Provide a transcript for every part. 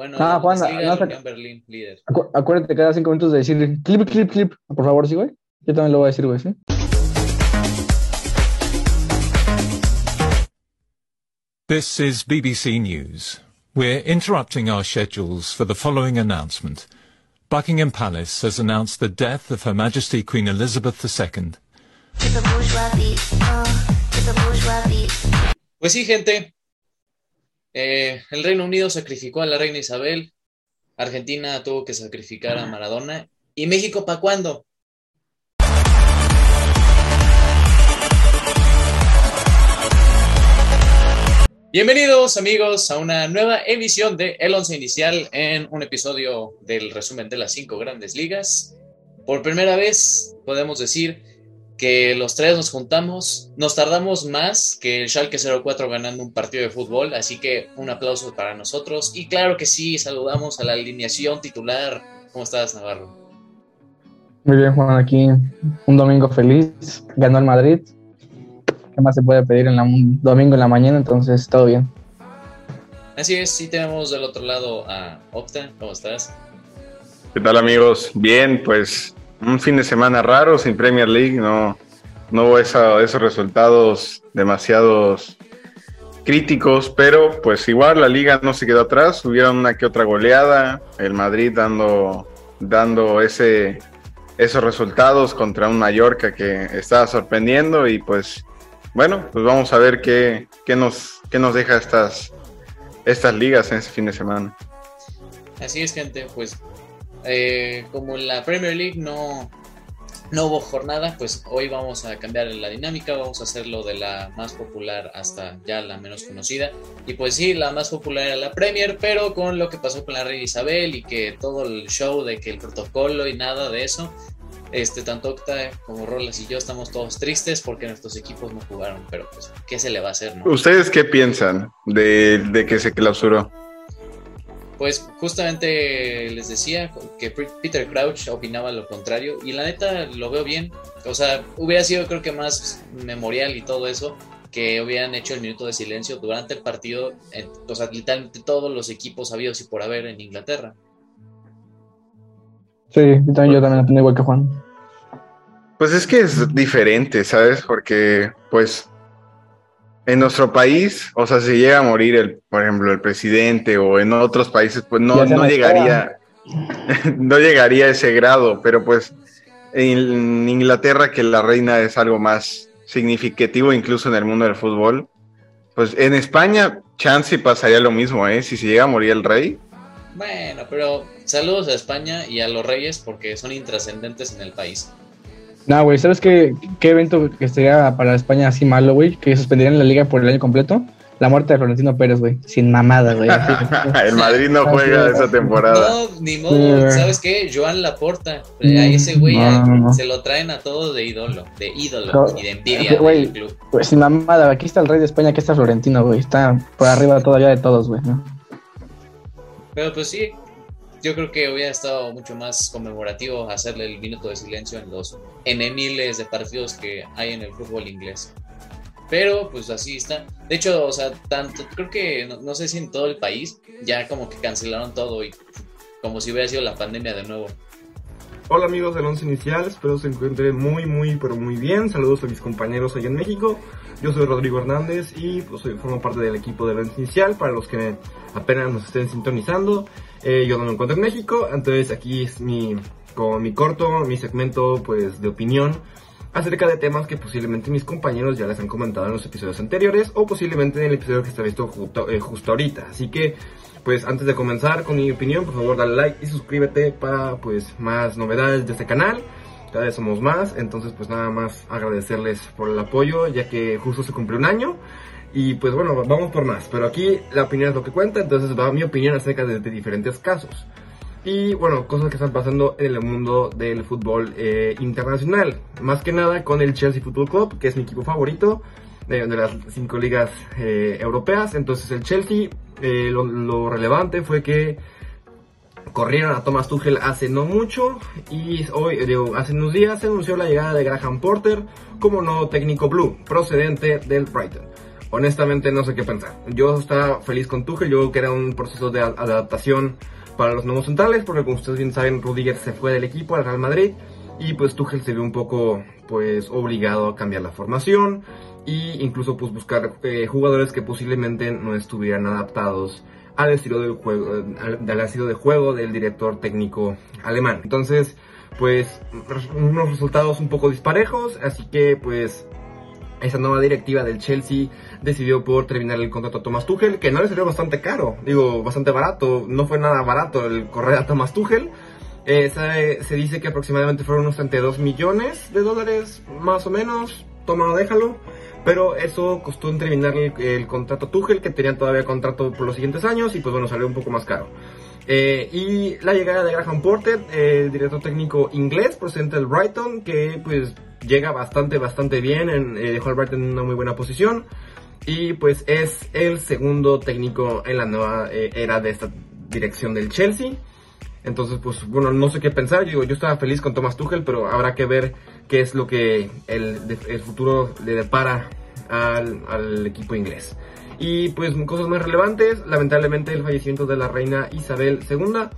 Bueno, Ah, no Berlín, líder. Acu- acuérdate cada cinco minutos de decir clip, clip, clip. Por favor, sí, güey. Yo también lo voy a decir, güey, ¿sí? This is BBC News. We're interrupting our schedules for the following announcement. Buckingham Palace has announced the death of Her Majesty Queen Elizabeth II. Uh. Pues sí, gente. Eh, el Reino Unido sacrificó a la reina Isabel. Argentina tuvo que sacrificar a Maradona. ¿Y México para cuándo? Bienvenidos amigos a una nueva emisión de El Once Inicial en un episodio del resumen de las cinco grandes ligas. Por primera vez podemos decir que los tres nos juntamos, nos tardamos más que el Schalke 04 ganando un partido de fútbol, así que un aplauso para nosotros y claro que sí, saludamos a la alineación titular. ¿Cómo estás, Navarro? Muy bien, Juan, aquí un domingo feliz. Ganó el Madrid. ¿Qué más se puede pedir en la, un domingo en la mañana? Entonces, todo bien. Así es, sí tenemos del otro lado a Opta, ¿cómo estás? ¿Qué tal amigos? Bien, pues un fin de semana raro sin Premier League, no, no hubo esa- esos resultados demasiados críticos, pero pues igual la liga no se quedó atrás, hubieron una que otra goleada, el Madrid dando, dando ese, esos resultados contra un Mallorca que estaba sorprendiendo y pues bueno, pues vamos a ver qué, qué nos, qué nos deja estas, estas ligas en ese fin de semana. Así es, gente, pues eh, como en la Premier League no, no hubo jornada, pues hoy vamos a cambiar la dinámica, vamos a hacerlo de la más popular hasta ya la menos conocida. Y pues sí, la más popular era la Premier, pero con lo que pasó con la reina Isabel y que todo el show de que el protocolo y nada de eso, este, tanto Octa como Rolas y yo estamos todos tristes porque nuestros equipos no jugaron, pero pues, ¿qué se le va a hacer, no? ¿Ustedes qué piensan de, de que se clausuró? Pues justamente les decía que Peter Crouch opinaba lo contrario y la neta lo veo bien. O sea, hubiera sido creo que más memorial y todo eso que hubieran hecho el minuto de silencio durante el partido, o sea, literalmente todos los equipos habidos y por haber en Inglaterra. Sí, yo también, yo también opino igual que Juan. Pues es que es diferente, ¿sabes? Porque, pues, en nuestro país, o sea, si llega a morir, el, por ejemplo, el presidente o en otros países, pues no, no llegaría, no llegaría a ese grado, pero pues en Inglaterra, que la reina es algo más significativo incluso en el mundo del fútbol, pues en España, chance pasaría lo mismo, ¿eh? Si se llega a morir el rey, Bueno, pero saludos a España y a los Reyes porque son intrascendentes en el país. No, güey, ¿sabes qué, qué evento que sería para España así malo, güey? Que suspenderían la liga por el año completo. La muerte de Florentino Pérez, güey. Sin mamada, güey. el Madrid no juega esa temporada. No, ni modo, Sí. ¿sabes qué? Joan Laporta, eh, a ese güey No, a- no, no. se lo traen a todos de ídolo, de ídolo No, y de envidia que, güey, del club. Pues sin mamada, aquí está el rey de España, aquí está Florentino, güey. Está por arriba todavía de todos, güey. ¿no? Pero pues sí, yo creo que hubiera estado mucho más conmemorativo hacerle el minuto de silencio en los N miles de partidos que hay en el fútbol inglés. Pero pues así está. De hecho, o sea, tanto, creo que no, no sé si en todo el país ya como que cancelaron todo y como si hubiera sido la pandemia de nuevo. Hola amigos del Once Inicial, espero se encuentren muy muy pero muy bien. Saludos a mis compañeros allá en México. Yo soy Rodrigo Hernández y pues, formo parte del equipo del Once Inicial. Para los que apenas nos estén sintonizando, eh, yo no me encuentro en México, entonces aquí es mi, como mi corto, mi segmento pues de opinión acerca de temas que posiblemente mis compañeros ya les han comentado en los episodios anteriores o posiblemente en el episodio que está visto justo, eh, justo ahorita. Así que pues antes de comenzar con mi opinión, por favor dale like y suscríbete para pues más novedades de este canal. Cada vez somos más, entonces pues nada más agradecerles por el apoyo, ya que justo se cumplió un año. Y pues bueno, vamos por más. Pero aquí la opinión es lo que cuenta, entonces va mi opinión acerca de, de diferentes casos. Y bueno, cosas que están pasando en el mundo del fútbol eh, internacional. Más que nada con el Chelsea Football Club, que es mi equipo favorito de, de las cinco ligas eh, europeas. Entonces el Chelsea, eh, lo, lo relevante fue que corrieron a Thomas Tuchel hace no mucho y hoy, digo, hace unos días se anunció la llegada de Graham Porter como nuevo técnico blue, procedente del Brighton. Honestamente no sé qué pensar. Yo estaba feliz con Tuchel, yo creo que era un proceso de adaptación para los nuevos centrales, porque como ustedes bien saben, Rudiger se fue del equipo al Real Madrid y pues Tuchel se vio un poco pues obligado a cambiar la formación y incluso pues buscar eh, jugadores que posiblemente no estuvieran adaptados al estilo del juego al, al estilo de juego del director técnico alemán. Entonces, pues unos resultados un poco disparejos, así que pues esa nueva directiva del Chelsea decidió por terminar el contrato a Thomas Tuchel, que no le salió bastante caro, digo, bastante barato, no fue nada barato el correr a Thomas Tuchel. Eh, se, dice que aproximadamente fueron unos 32 millones de dólares, más o menos, toma o déjalo. Pero eso costó en terminar el, contrato Tuchel, que tenía todavía contrato por los siguientes años, y pues bueno, salió un poco más caro. Eh, y la llegada de Graham Porter, eh, director técnico inglés procedente del Brighton, que pues llega bastante, bastante bien, en- eh, dejó al Brighton en una muy buena posición. Y pues es el segundo técnico en la nueva eh, era de esta dirección del Chelsea. Entonces, pues bueno, no sé qué pensar. Yo, yo estaba feliz con Thomas Tuchel, pero habrá que ver qué es lo que el, el futuro le depara al, al equipo inglés. Y pues cosas más relevantes, lamentablemente el fallecimiento de la reina Isabel II.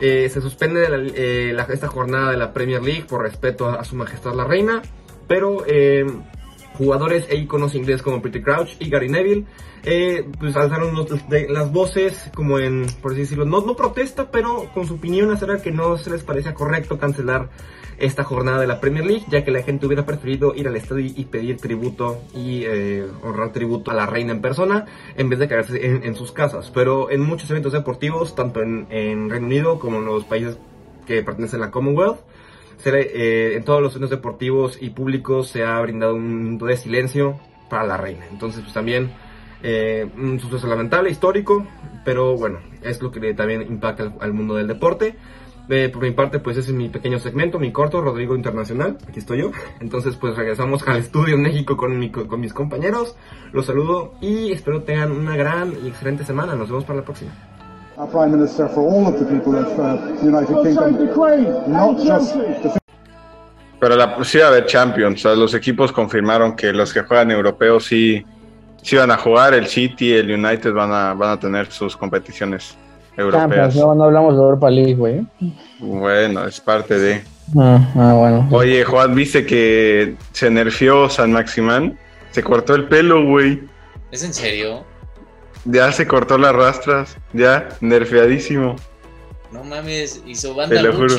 Eh, se suspende la- eh, esta jornada de la Premier League por respeto a, su majestad la reina, pero eh, jugadores e iconos ingleses como Peter Crouch y Gary Neville eh, pues alzaron las voces como en, por así decirlo, no, no protesta, pero con su opinión acerca que no se les parecía correcto cancelar esta jornada de la Premier League, ya que la gente hubiera preferido ir al estadio y pedir tributo y eh, honrar tributo a la reina en persona en vez de quedarse en, en sus casas. Pero en muchos eventos deportivos, tanto en, en Reino Unido como en los países que pertenecen a la Commonwealth, se eh, en todos los eventos deportivos y públicos se ha brindado un minuto de silencio para la reina. Entonces, pues también eh, un suceso lamentable, histórico, pero bueno, es lo que también impacta al, al mundo del deporte. Eh, por mi parte, pues ese es mi pequeño segmento, mi corto, Rodrigo Internacional, aquí estoy yo. Entonces, pues regresamos al estudio en México con, mi- con mis compañeros. Los saludo y espero tengan una gran y excelente semana. Nos vemos para la próxima. our Prime Minister for all of the people of uh, Pero la, sí va a haber Champions. O sea, los equipos confirmaron que los que juegan europeos sí, sí van a jugar. El City, el United van a, van a tener sus competiciones europeas. Champions, no, no hablamos de Europa League, güey. Bueno, es parte de. Ah, ah, bueno. Oye, Juan, ¿viste que se nerfeó San Maximán? Se cortó el pelo, güey. ¿Es en serio? Ya se cortó las rastras. Ya, nerfeadísimo. No mames, hizo Te banda lo juro.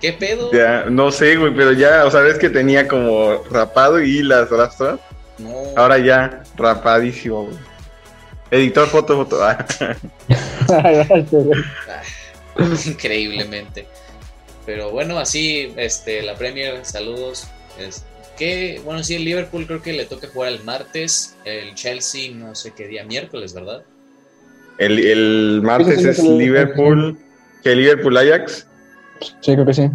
¿Qué pedo? Ya, no sé, güey, pero ya, o sea, ves que tenía como rapado y las rastras. No. Ahora ya, rapadísimo, güey. Editor, foto, foto. Ah. increíblemente. Pero bueno, así, este, la Premier, saludos. Es, que, bueno, sí, el Liverpool creo que le toca jugar el martes. El Chelsea, no sé qué día, miércoles, ¿verdad? El, el martes Sí, sí, es. Liverpool. ¿Qué Liverpool Ajax? Sí, creo que sí.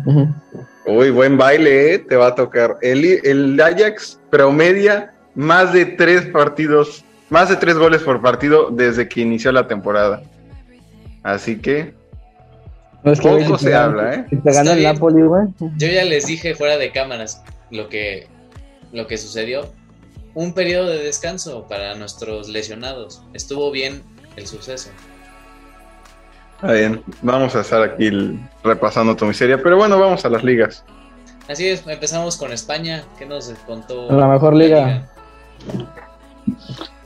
Uy, buen baile, ¿eh? Te va a tocar. El, el Ajax promedia más de tres partidos, más de tres goles por partido desde que inició la temporada. Así que No, es que, güey, poco se habla, ¿eh? Si te gana el. Napoli, güey. Yo ya les dije fuera de cámaras lo que, lo que sucedió. Un periodo de descanso para nuestros lesionados. Estuvo bien el suceso. Está bien, vamos a estar aquí el- repasando tu miseria, pero bueno, vamos a las ligas. Así es, empezamos con España. ¿Qué nos contó? La mejor liga.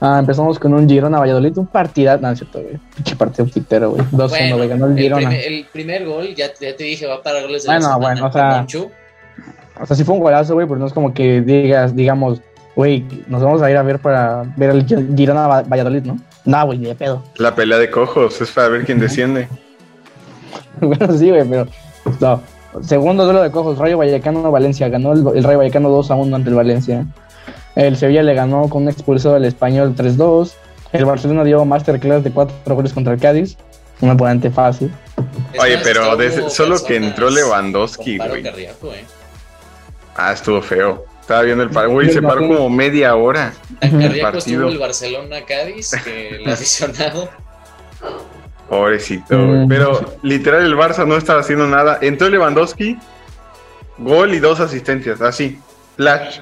Ah, empezamos con un Girona Valladolid, un partida, no, es cierto, güey. Pinche partido pitero, güey. 2-1, Bueno, güey, ganó el el, Girona. primer, el primer gol, ya, ya te dije, va para goles de Bueno, la bueno, o sea. O sea, sí fue un golazo, güey, pero no es como que digas, digamos, güey, nos vamos a ir a ver para ver el Gi- Girona Va- Valladolid, ¿no? No, güey, ni de pedo. La pelea de cojos es para ver quién desciende. bueno, sí, güey, pero no. Segundo duelo de cojos, Rayo Vallecano Valencia. Ganó el, el Rayo Vallecano 2 a 1 ante el Valencia. El Sevilla le ganó con un expulsado al español 3-2. El Barcelona dio masterclass de 4 goles contra el Cádiz. Un oponente fácil. Oye, pero desde- solo que entró Lewandowski, güey. cardíaco, ¿eh? Ah, estuvo feo. Estaba viendo el paro, güey, se paró como media hora. Tan Ujú. cardíaco partido. estuvo el Barcelona-Cádiz que el aficionado. Pobrecito, güey. Mm. Pero literal el Barça no estaba haciendo nada. Entró Lewandowski, gol y dos asistencias, así, flash.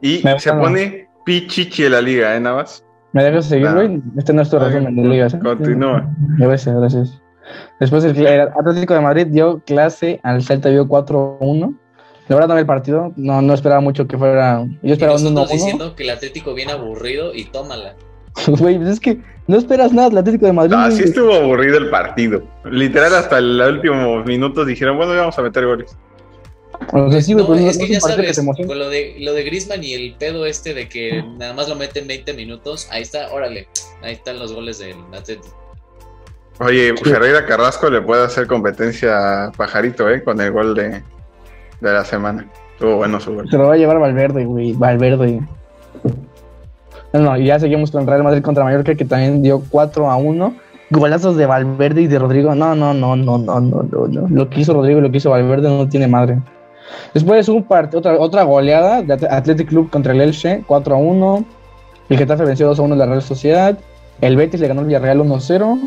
Y Me se pone pichichi de la liga, ¿eh, Navas? ¿Me dejas seguir, güey? Este no es tu resumen de ligas. ¿eh? Continúa. Gracias, gracias. Después el, el Atlético de Madrid dio clase al Celta, dio 4-1. La verdad no el partido, no, no esperaba mucho que fuera. Yo esperaba un nosotros 1-1. diciendo que el Atlético viene aburrido y tómala. Güey, pues es que no esperas nada del Atlético de Madrid. Ah, sí estuvo aburrido el partido. Literal, hasta los últimos minutos dijeron, bueno, ya vamos a meter goles. O sea, sí, güey, no, pues no- es no que es un ya partido que sabes, te emocione. con lo de, lo de Griezmann y el pedo este de que nada más lo meten 20 minutos, ahí está, órale, ahí están los goles del Atlético. Oye, Ferreira Carrasco le puede hacer competencia a Pajarito, ¿eh? Con el gol de, de la semana. Estuvo bueno su gol. Se lo va a llevar Valverde, güey. Valverde. No, no, y ya seguimos con Real Madrid contra Mallorca, que también dio 4 a 1. Golazos de Valverde y de Rodrigo. No, no, no, no, no, no, no, no. Lo que hizo Rodrigo y lo que hizo Valverde no tiene madre. Después un part otra, otra goleada de At- Athletic Club contra el Elche, 4 a 1. El Getafe venció 2 a 1 a la Real Sociedad. El Betis le ganó al Villarreal 1 a 0.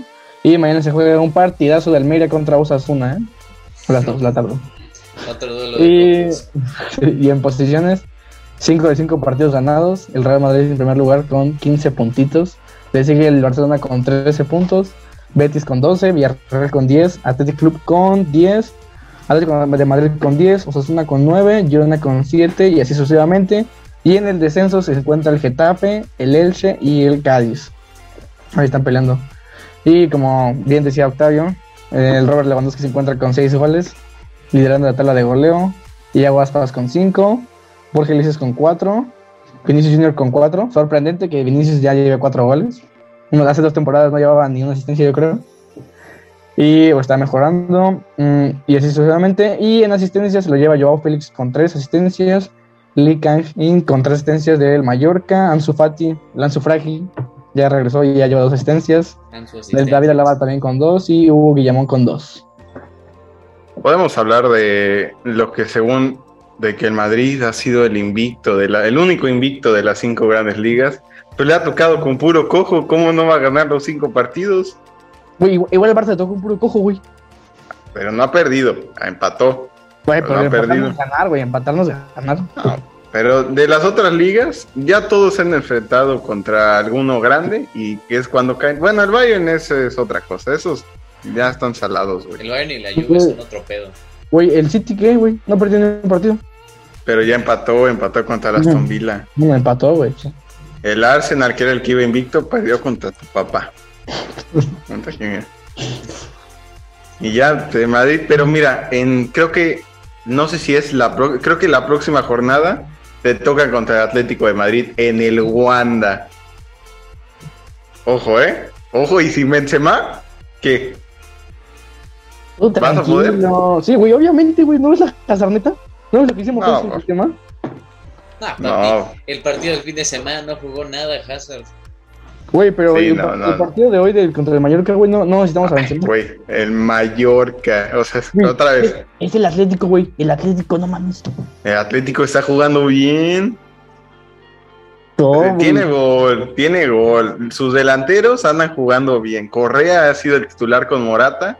Y mañana se juega un partidazo de Almeida contra Osasuna, ¿eh? A las 2 de la. Otro duelo de Y, y en posiciones, 5 de 5 partidos ganados. El Real Madrid en primer lugar con 15 puntitos. Le sigue el Barcelona con 13 puntos. Betis con 12. Villarreal con 10. Athletic Club con 10. Atlético de Madrid con 10. Osasuna con 9. Girona con 7. Y así sucesivamente. Y en el descenso se encuentra el Getafe, el Elche y el Cádiz. Ahí están peleando. Y como bien decía Octavio, el Robert Lewandowski se encuentra con 6 goles liderando la tabla de goleo. Iago Aspas con 5. Borja Iglesias con 4. Vinicius Junior con 4. Sorprendente que Vinicius ya lleve 4 goles. Uno, hace dos temporadas no llevaba ni una asistencia, yo creo. Y pues, está mejorando. mm, y así sucesivamente. Y en asistencias se lo lleva Joao Félix con 3 asistencias. Lee Kang-in con 3 asistencias del Mallorca. Ansu Fati, Lanzu Fragi, ya regresó y ya lleva 2 asistencias. Asistencia. David Alaba también con 2. Y Hugo Guillamón con 2. Podemos hablar de lo que según de que el Madrid ha sido el invicto, de la, el único invicto de las cinco grandes ligas, pero le ha tocado con puro cojo, ¿cómo no va a ganar los cinco partidos? Güey, igual- el Barça le tocó un puro cojo, güey. Pero no ha perdido, empató. Güey, Pero pero ha empatarnos perdido. ganar, güey. Empatarnos es ganar. Pero de las otras ligas, ya todos se han enfrentado contra alguno grande y que es cuando caen. Bueno, el Bayern es, es otra cosa, esos ya están salados, güey. El Bayern y la Juve son otro pedo. Güey, el City, ¿qué, güey? No perdió ni un partido. Pero ya empató, empató contra el Ujú. Aston Villa. No empató, güey. Sí. El Arsenal, que era el que iba invicto, perdió contra tu papá. Y ya, de Madrid, pero mira, en creo que, no sé si es la, pro- creo que la próxima jornada te toca contra el Atlético de Madrid en el Wanda. Ojo, ¿eh? Ojo, y sin Benzema, ¿qué? ¿Vas a poder? Sí, güey, obviamente, güey. ¿No ves la casarneta? ¿No ves lo que hicimos No, con? Ah, papi, No. el partido del fin de semana no jugó nada Hazard. Güey, pero Sí, el, no, par- no. el partido de hoy del, contra el Mallorca, güey, no, no necesitamos a Benzema. Güey, el Mallorca, o sea, otra vez, Es, es el Atlético, güey. El Atlético, no mames. el Atlético está jugando bien. No. Tiene gol, tiene gol. Sus delanteros andan jugando bien. Correa ha sido el titular con Morata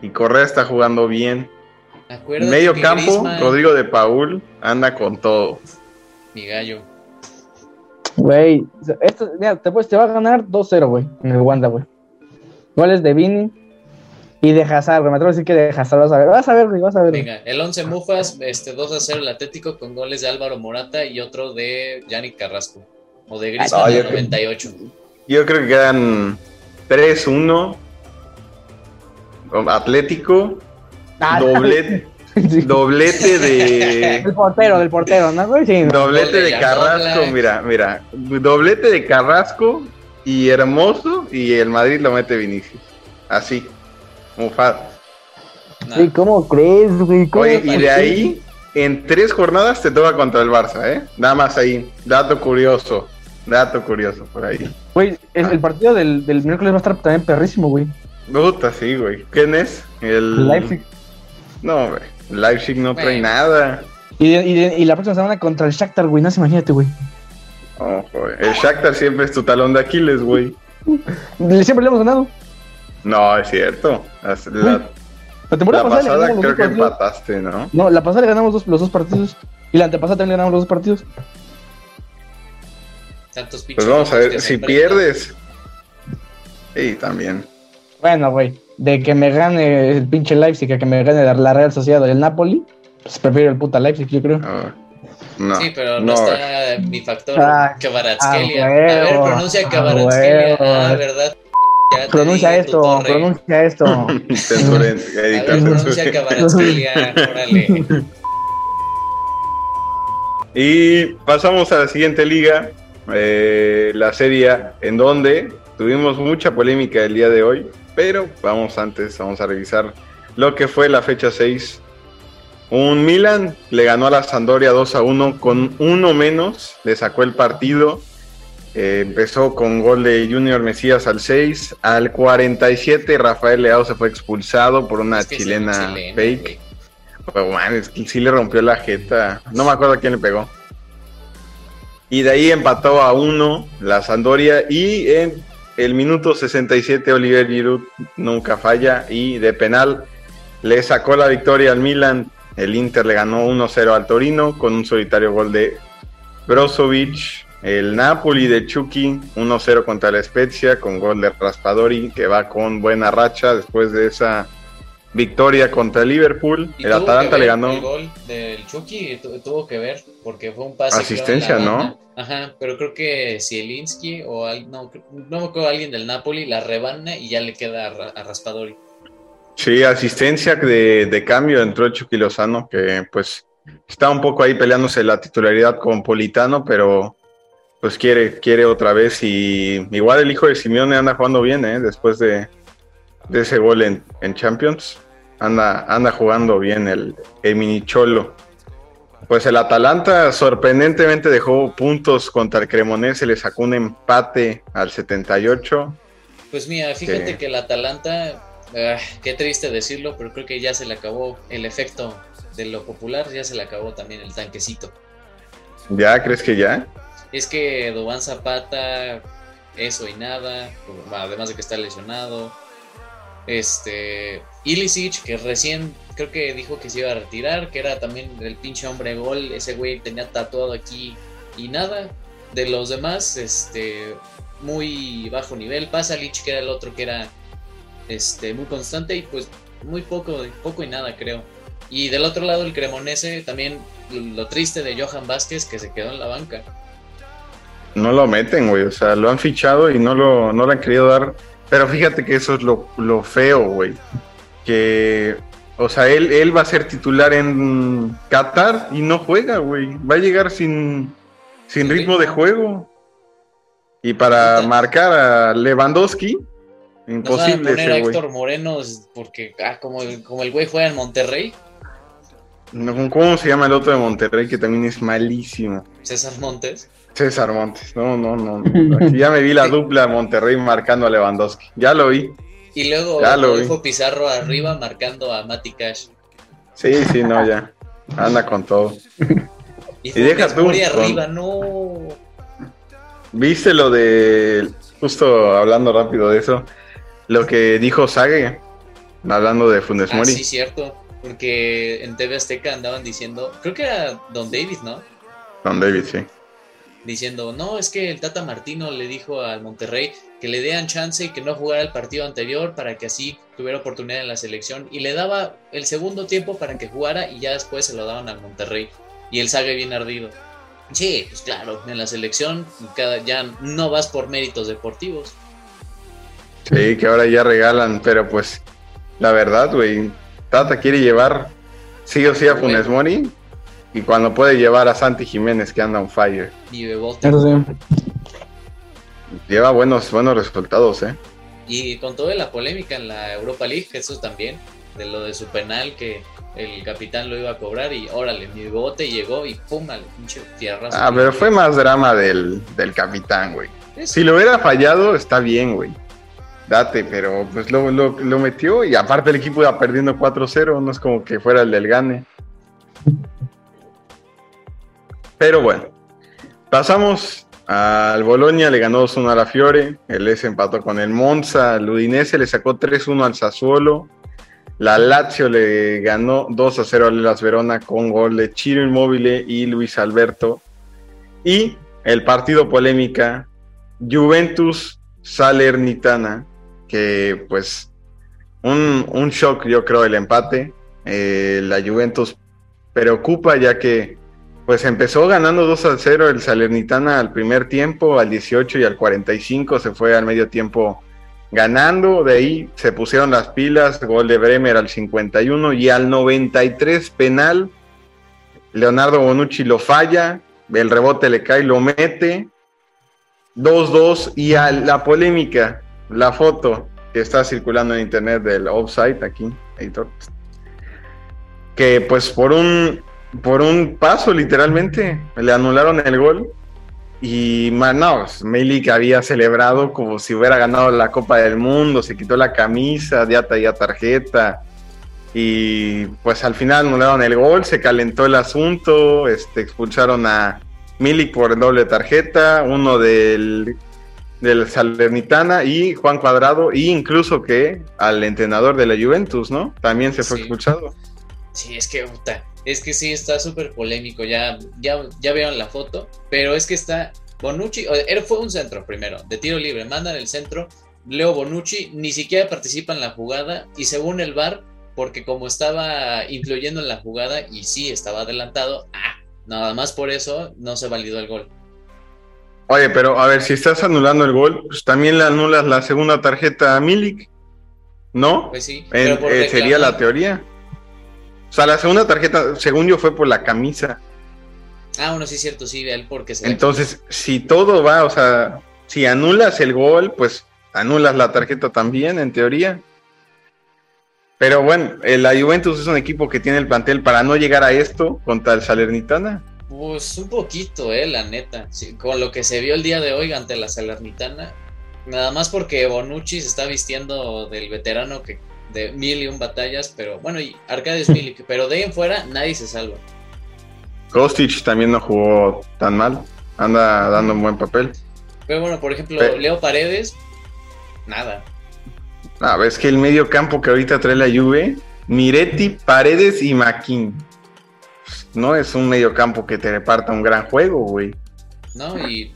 y Correa está jugando bien. Medio campo, Griezmann, Rodrigo de Paul anda con todo. Mi gallo. Güey, esto, mira, te, puedes- te va a ganar 2-0, güey, en el Wanda, güey. Goles de Vini y de Hazard, güey. Me atrevo a decir que de Hazard vas a ver. Vas a ver, güey, vas a ver. Venga, el 11 Mufas, este 2 a 0 el Atlético con goles de Álvaro Morata y otro de Yannick Carrasco. O de Griezmann No, yo creo- 98. Yo creo que quedan 3-1. Atlético, Ah, doblete. Doblete de. Del portero, del portero, ¿no, güey? Sí. Doblete de Carrasco, mira, mira. Doblete de Carrasco y Hermoso y el Madrid lo mete Vinicius. Así. Mufado. Nah, Sí, ¿Cómo crees, güey? ¿Cómo Oye, y de ahí, en tres jornadas te toca contra el Barça, ¿eh? Nada más ahí. Dato curioso. Dato curioso por ahí. Güey, el, el partido del, del miércoles va a estar también perrísimo, güey. Puta, sí, güey. ¿Quién es? El Leipzig. No, güey. Leipzig no trae Bueno. nada. Y, de- y, de- y la próxima semana contra el Shakhtar, güey. No se imagínate, güey. Oh. El Shakhtar siempre es tu talón de Aquiles, güey. Siempre le hemos ganado. No, es cierto. La, La temporada la pasada, creo que partidos. empataste, ¿no? No, la pasada le ganamos dos- los dos partidos. Y la antepasada también le ganamos los dos partidos. Tantos Pues vamos a ver, si pierdes. Sí, también. Bueno, güey, de que me gane el pinche Leipzig a que me gane la- Real Sociedad o el Napoli, pues prefiero el puta Leipzig, yo creo. Ah, no, Sí, pero no, no, está mi factor Ah, Kvaratskhelia. ah, a ver, pronuncia ah, Kvaratskhelia. Ah. ¿verdad? Pronuncia digo, esto, pronuncia esto. Pronuncia censuren. Kvaratskhelia. Órale. Y pasamos a la siguiente liga, eh, la Serie A, en donde tuvimos mucha polémica el día de hoy, pero vamos antes, vamos a revisar lo que fue la fecha 6. Un Milan le ganó a la Sampdoria 2 a 1 con uno menos, le sacó el partido. eh, empezó con gol de Junior Mesías al 6, al 47 Rafael Leao se fue expulsado por una Es que sí, chilena chilena, fake. güey. Pero, man, es que sí le rompió la jeta. No me acuerdo a quién le pegó. Y de ahí empató a uno la Sandoria. Y en el minuto 67 Oliver Giroud nunca falla. Y de penal le sacó la victoria al Milan. El Inter le ganó 1-0 al Torino con un solitario gol de Brozovic. El Napoli de Chucky 1-0 contra la Spezia con gol de Raspadori que va con buena racha después de esa victoria contra Liverpool. Y El Atalanta le ganó. El gol del Chucky tu- tuvo que ver porque fue un pase. creo, Asistencia, ¿no? banda. Ajá, pero creo que Zielinski o al- no, creo- no me acuerdo alguien del Napoli la rebana y ya le queda a, Ra- a Raspadori. Sí, asistencia de, de cambio entró el Chucky Lozano, que pues está un poco ahí peleándose la titularidad con Politano, pero pues quiere, quiere otra vez. Y igual el hijo de Simeone anda jugando bien, ¿eh? Después de, de ese gol en, en Champions. Anda, anda jugando bien el, el mini cholo. Pues el Atalanta sorprendentemente dejó puntos contra el Cremonese, le sacó un empate al 78. Pues mira, fíjate que el Atalanta, ah, qué triste decirlo, pero creo que ya se le acabó el efecto de lo popular, ya se le acabó también el tanquecito. ¿Ya crees que ya? Es que Dubán Zapata, eso y nada, además de que está lesionado. Este, Ilicic, que recién creo que dijo que se iba a retirar, que era también el pinche hombre gol, ese güey tenía tatuado aquí y nada. De los demás, este, muy bajo nivel. Pasalic, que era el otro que era este, muy constante y pues muy poco, poco y nada creo. Y del otro lado el Cremonese, también lo triste de Johan Vázquez que se quedó en la banca. No lo meten, güey. O sea, lo han fichado y no lo, no le han querido dar. Pero fíjate que eso es lo, lo feo, güey. Que, o sea, él, él va a ser titular en Qatar y no juega, güey. Va a llegar sin, sin ritmo de juego. Y para Puta. marcar a Lewandowski, van a imposible poner ese. Héctor es porque ah, como, como el güey juega en Monterrey, No, ¿Cómo se llama el otro de Monterrey que también es malísimo? César Montes. César Montes. No, no, no. no. Aquí ya me vi la dupla Monterrey marcando a Lewandowski. Ya lo vi. Y luego Ya lo Rodolfo Pizarro arriba marcando a Mati Cash. Sí, sí, no, ya. Anda con todo. Y, Y deja tú, con- arriba, no. ¿Viste lo de. Justo hablando rápido de eso. Lo que dijo Sage. Hablando de Funes Ah, Mori. sí, cierto. Porque en TV Azteca andaban diciendo, creo que era Don David, ¿no? Don David, sí. Diciendo, no, es que el Tata Martino le dijo al Monterrey que le dieran chance y que no jugara el partido anterior para que así tuviera oportunidad en la selección. Y le daba el segundo tiempo para que jugara y ya después se lo daban al Monterrey. Y el Sague bien ardido. Sí, pues claro, en la selección cada, ya no vas por méritos deportivos. Sí, que ahora ya regalan. Pero pues, la verdad, güey. Tata quiere llevar sí o sí a Funes Mori. Y cuando puede llevar a Santi Jiménez, que anda on fire. Y Bebote. Lleva buenos, buenos resultados, ¿eh? Y con toda la polémica en la Europa League, eso también, de lo de su penal que el capitán lo iba a cobrar y órale, mi bote llegó y pum, al pinche tierrazo. Ah, pero fue más drama del, del capitán, güey. Si lo hubiera fallado, está bien, güey. Date, pero pues lo, lo, lo metió y aparte el equipo iba perdiendo 4-0, no es como que fuera el del gane. Pero bueno, pasamos al Bolonia, le ganó 2-1 a la Fiore, el S empató con el Monza, el Udinese le sacó 3-1 al Sassuolo, la Lazio le ganó 2-0 al Las Verona con gol de Chiro Inmóvil y Luis Alberto. Y el partido polémica Juventus Salernitana, que pues un, un shock yo creo el empate. Eh, la Juventus preocupa ya que pues empezó ganando 2 a 0 el Salernitana al primer tiempo, al 18 y al 45 se fue al medio tiempo ganando, de ahí se pusieron las pilas, gol de Bremer al 51 y al 93 penal, Leonardo Bonucci lo falla, el rebote le cae, lo mete, 2-2 y a la polémica, la foto que está circulando en internet del offside aquí, editor, que pues por un por un paso literalmente le anularon el gol y no, Milik había celebrado como si hubiera ganado la Copa del Mundo, se quitó la camisa, ya traía tarjeta. Y pues al final anularon el gol, se calentó el asunto, este, expulsaron a Milik por doble tarjeta, uno del, del Salernitana y Juan Cuadrado, e incluso que al entrenador de la Juventus, ¿no? También se fue expulsado. Sí, es que es que sí, está súper polémico. Ya, ya, ya vieron la foto. Pero es que está Bonucci. Él fue un centro primero, de tiro libre. Mandan el centro. Leo Bonucci ni siquiera participa en la jugada. Y según el VAR, porque como estaba influyendo en la jugada y sí estaba adelantado, ah, nada más por eso no se validó el gol. Oye, pero a ver, si estás anulando el gol, pues también le anulas la segunda tarjeta a Milik, ¿no? Pues sí. Eh, sería la teoría. O sea, la segunda tarjeta, según yo, fue por la camisa. Ah, bueno, sí es cierto, sí, él porque se Entonces, si todo va, o sea, si anulas el gol, pues anulas la tarjeta también, en teoría. Pero bueno, la Juventus es un equipo que tiene el plantel para no llegar a esto contra el Salernitana. Pues un poquito, eh, la neta. con lo que se vio el día de hoy ante la Salernitana. Nada más porque Bonucci se está vistiendo del veterano que de mil y un batallas, pero bueno, y Arcades Milik, pero de ahí en fuera nadie se salva. Kostic también no jugó tan mal, anda dando un buen papel. Pero bueno, por ejemplo, Leo Paredes, nada. Ah, ves que el medio campo que ahorita trae la Juve, Miretti, Paredes y Maquín. No es un medio campo que te reparta un gran juego, güey. No, y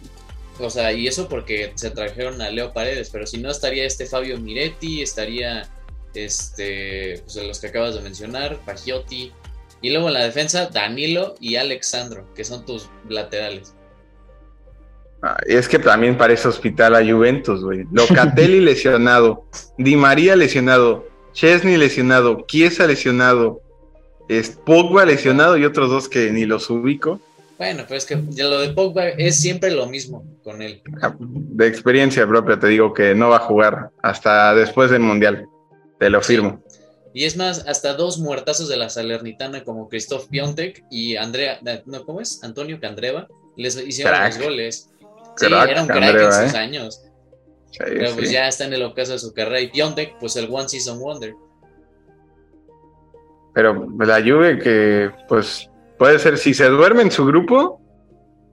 o sea, y eso porque se trajeron a Leo Paredes, pero si no estaría este Fabio Miretti, estaría este, pues los que acabas de mencionar, Pagiotti, y luego en la defensa, Danilo y Alexandro, que son tus laterales. Ah, es que también parece hospital a Juventus, güey. Locatelli lesionado, Di María lesionado, Chesney lesionado, Chiesa lesionado, Pogba lesionado y otros dos que ni los ubico. Bueno, pero es que lo de Pogba es siempre lo mismo con él. Ah, de experiencia propia te digo que no va a jugar hasta después del Mundial. Te lo firmo. Y es más, hasta dos muertazos de la Salernitana como Christoph Piontek y Andrea, no, ¿cómo es? Antonio Candreva, les hicieron los goles. Sí, era un crack en sus ¿eh? años. pero pues ya está en el ocaso de su carrera. Y Piontek, pues el One Season Wonder. Pero la Juve que, pues, puede ser, si se duerme en su grupo,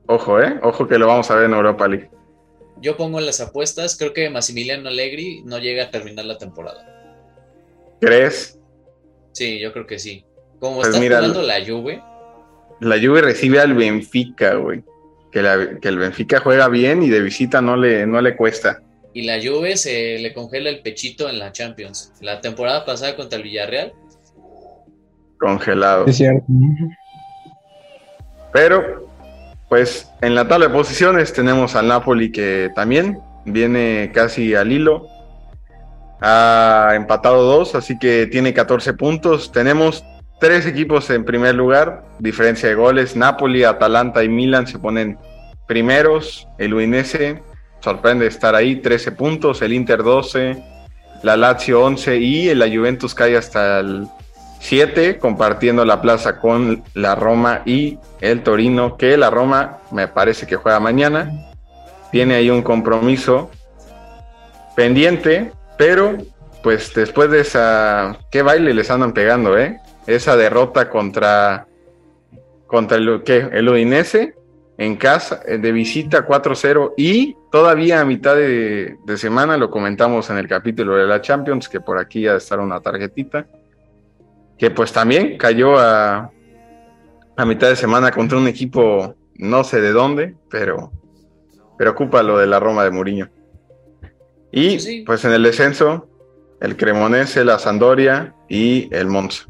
ojo, ¿eh? Ojo que lo vamos a ver en Europa League. Yo pongo las apuestas, creo que Massimiliano Allegri no llega a terminar la temporada. ¿Crees? Sí, yo creo que sí. Como pues está jugando la Juve. La Juve recibe al Benfica, güey. Que, el Benfica juega bien y de visita no le, no le cuesta. Y la Juve se le congela el pechito en la Champions. La temporada pasada contra el Villarreal. Congelado. Es cierto. Pero, pues en la tabla de posiciones tenemos al Napoli que también viene casi al hilo ha empatado dos, así que tiene 14 puntos. Tenemos tres equipos en primer lugar, diferencia de goles. Napoli, Atalanta y Milan se ponen primeros. El Udinese sorprende estar ahí, 13 puntos. El Inter 12, la Lazio 11 y la Juventus cae hasta el 7, compartiendo la plaza con la Roma y el Torino, que la Roma me parece que juega mañana. Tiene ahí un compromiso pendiente pero, pues después de esa. ¿Qué baile les andan pegando, eh? Esa derrota contra. Contra el, ¿qué? el Udinese en casa, eh, de visita 4-0 y todavía a mitad de, semana, lo comentamos en el capítulo de la Champions, que por aquí ya estar una tarjetita, que pues también cayó a, a mitad de semana contra un equipo no sé de dónde, pero preocupa lo de la Roma de Mourinho. Y Sí. pues en el descenso, el Cremonese, la Sandoria y el Monza.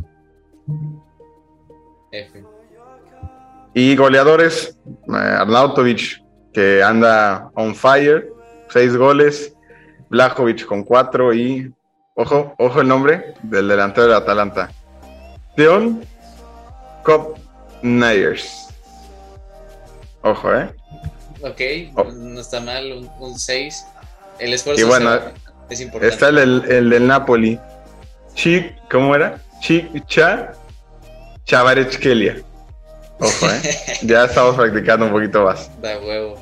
F. Y goleadores, eh, Arnautovic, que anda on fire, seis goles, Blajovic con cuatro y, ojo, ojo el nombre del delantero del Atalanta, Theon Cop Nyers. Ojo, ¿eh? Ok, Oh. no está mal, un 6. El esfuerzo Y bueno, se- es importante. Está el, el, el del Napoli, Chic, ¿cómo era? Chic Cha Chavarechkelia. Ojo, ¿eh? ya estamos practicando un poquito más. Da huevo.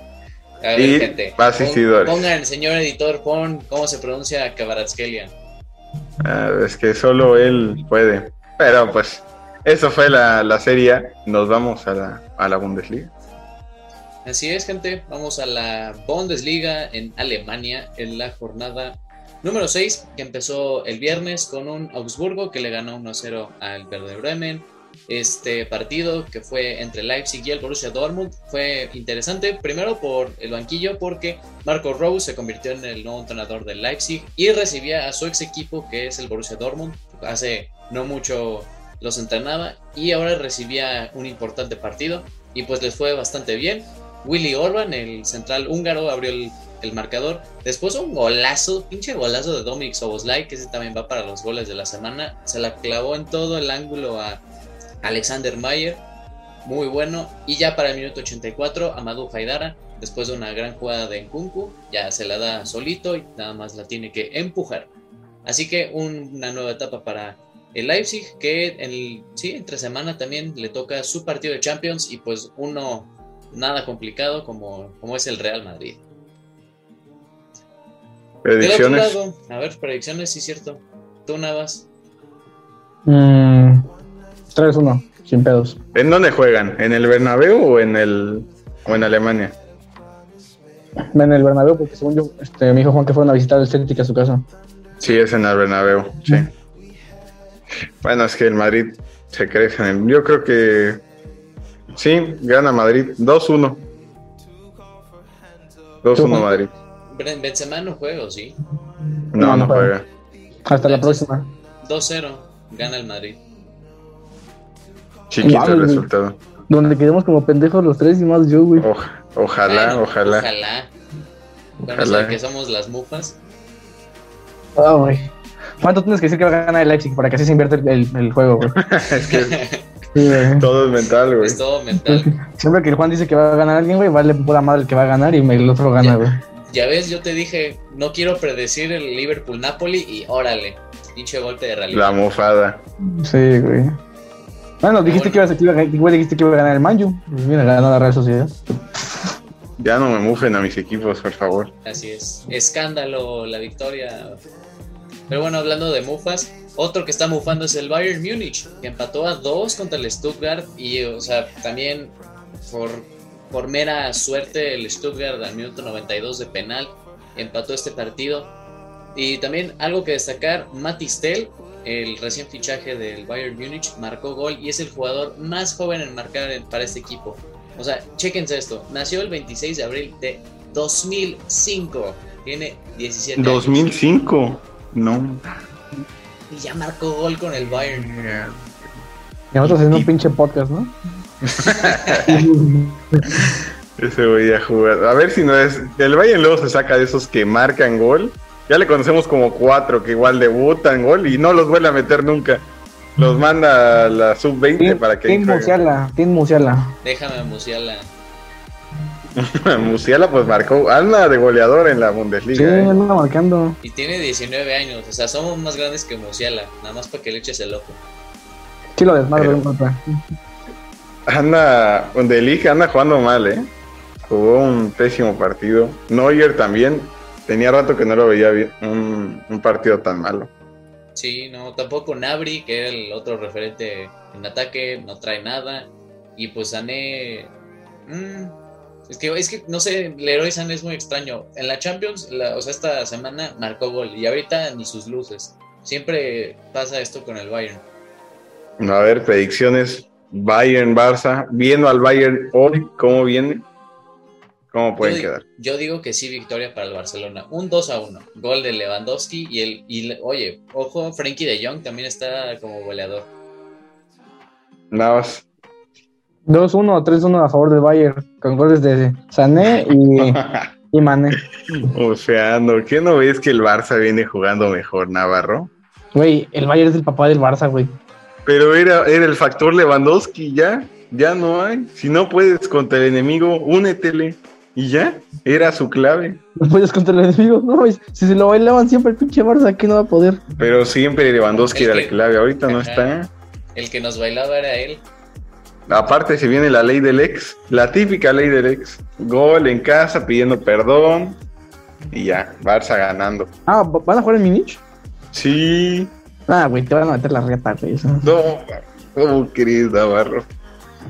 A ver, Y gente. asistidores. pon- Pongan, señor editor, pon cómo se pronuncia Kabaratskelia. Ah, es que solo él puede. Pero pues, eso fue la, la serie. Nos vamos a la, a la Bundesliga. Así es, gente. Vamos a la Bundesliga en Alemania en la jornada número 6, que empezó el viernes con un Augsburgo que le ganó 1-0 al Werder Bremen. Este partido que fue entre Leipzig y el Borussia Dortmund fue interesante, primero por el banquillo, porque Marco Rose se convirtió en el nuevo entrenador del Leipzig y recibía a su ex equipo, que es el Borussia Dortmund. Hace no mucho los entrenaba y ahora recibía un importante partido y pues les fue bastante bien. Willy Orban, el central húngaro, abrió el, el marcador. Después un golazo, pinche golazo de Dominic Soboslai, que ese también va para los goles de la semana. Se la clavó en todo el ángulo a Alexander Mayer. Muy bueno. Y ya para el minuto 84, Amadou Haidara, después de una gran jugada de Nkunku, ya se la da solito y nada más la tiene que empujar. Así que un- una nueva etapa para el Leipzig, que en el, sí, entre semana también le toca su partido de Champions y pues uno nada complicado como, como es el Real Madrid. Predicciones. lado, a ver, predicciones, sí, cierto. Tú Navas. Mm, 3-1, sin pedos. ¿En dónde juegan? ¿En el Bernabéu o en el o en Alemania? En el Bernabéu, porque según yo, este, mi hijo Juan que fueron a visitar el Celtic a su casa. Sí, es en el Bernabéu, sí. Bueno, es que el Madrid se crece. en el- Yo creo que sí, gana Madrid 2-1. 2-1 Tú. Madrid. Ben- Benzema no juega, ¿o sí? No, No, no no juega. juega. Hasta la próxima. 2-0, gana el Madrid. Chiquito el resultado. Donde quedemos como pendejos los tres y más yo, güey. Oj- ojalá, Bueno, ojalá. Ojalá. Ojalá. de que somos las mufas. Ah, güey. ¿Cuánto tienes que decir que va a ganar el Leipzig para que así se invierte el, el- el juego, güey? es que Todo es mental, güey. Es todo mental. Siempre que el Juan dice que va a ganar alguien, güey, vale pura madre el que va a ganar y el otro gana, güey. Ya ves, yo te dije, no quiero predecir el Liverpool-Napoli y órale, pinche golpe de realidad. La mofada. Sí, güey. Bueno, dijiste que, ibas a, que iba a- güey, dijiste que iba a ganar el Manju. Pues mira, ganó la Real Sociedad. Ya no me mufen a mis equipos, por favor. Así es. Escándalo la victoria. Pero bueno, hablando de mufas, otro que está mufando es el Bayern Múnich, que empató a dos contra el Stuttgart y, o sea, también por, por mera suerte el Stuttgart al minuto 92 de penal empató este partido. Y también algo que destacar, Matistel, el recién fichaje del Bayern Múnich, marcó gol y es el jugador más joven en marcar para este equipo. O sea, chéquense esto, nació el 26 de abril de 2005, tiene 17 años 2005. No. Y ya marcó gol con el Bayern. Y nosotros haciendo un pinche podcast, ¿no? Ese voy a jugar. A ver si no es. El Bayern luego se saca de esos que marcan gol. Ya le conocemos como cuatro que igual debutan gol y no los vuelve a meter nunca. Los manda a la sub-20 Tim, para que Tim. Musiala, Tim Musiala. Déjame Musiala. Musiala pues marcó, anda de goleador en la Bundesliga. Sí, ¿eh? anda marcando. Y tiene 19 años, o sea, somos más grandes que Musiala, nada más para que le eches el ojo. Sí lo desmadre un. Anda, de Liga anda jugando mal, ¿eh? Jugó un pésimo partido. Neuer también. Tenía rato que no lo veía bien. Un, un partido tan malo. Sí, no, tampoco Nabri, que era el otro referente en ataque, no trae nada. Y pues Sané. mm, es, que, es que, no sé, Leroy Sané es muy extraño. En la Champions, la- o sea, esta semana marcó gol y ahorita ni sus luces. Siempre pasa esto con el Bayern. A ver, predicciones. Bayern, Barça. Viendo al Bayern hoy, ¿cómo viene? ¿Cómo pueden yo, quedar? Yo digo que sí, victoria para el Barcelona. Un 2 a 1. Gol de Lewandowski y el. Y, oye, ojo, Frankie de Jong también está como goleador. Nada más. 2-1 o 3-1 a favor del Bayern, con goles de Sané y, y Mané. O sea, ¿no? ¿qué no ves que el Barça viene jugando mejor, Navarro? Güey, el Bayern es el papá del Barça, güey. Pero era, era el factor Lewandowski, ya, ya no hay. Si no puedes contra el enemigo, únetele. Y ya, era su clave. No puedes contra el enemigo, no, güey. Si se lo bailaban siempre el pinche Barça, ¿qué no va a poder? Pero siempre Lewandowski El era que- la clave, ahorita no está. El que nos bailaba era él. Aparte se viene la ley del ex, la típica ley del ex. Gol en casa pidiendo perdón. Y ya, Barça ganando. Ah, ¿va- ¿van a jugar en Minich? Sí, Ah, güey, te van a meter la reta, güey. eso. no, ¿cómo crees, Navarro?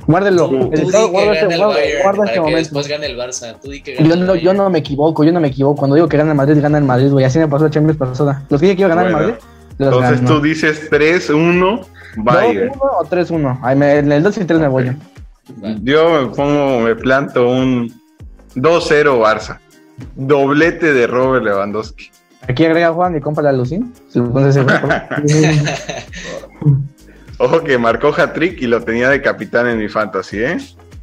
Guárdelo. Tú, tú El- di que guarda este- gana el guarda- Bayern guarda para este que momento. después gane el Barça. Tú di que gana Yo el no, yo no me equivoco, yo no me equivoco. Cuando digo que gana el Madrid, gana el Madrid, güey. Así me pasó la Champions pasada. Los que dije que iba a ganar el Bueno, Madrid, los Entonces ganó. tú dices 3-1, Bayern. 2-1 o 3-1. Ay, me- En el 2 y 3 me voy yo. Yo me pongo, me planto un 2-0 Barça. Doblete de Robert Lewandowski. Aquí agrega Juan y compra la Lucín. Si lo pones ese juego. Ojo que marcó hat-trick y lo tenía de capitán en mi fantasy, ¿eh?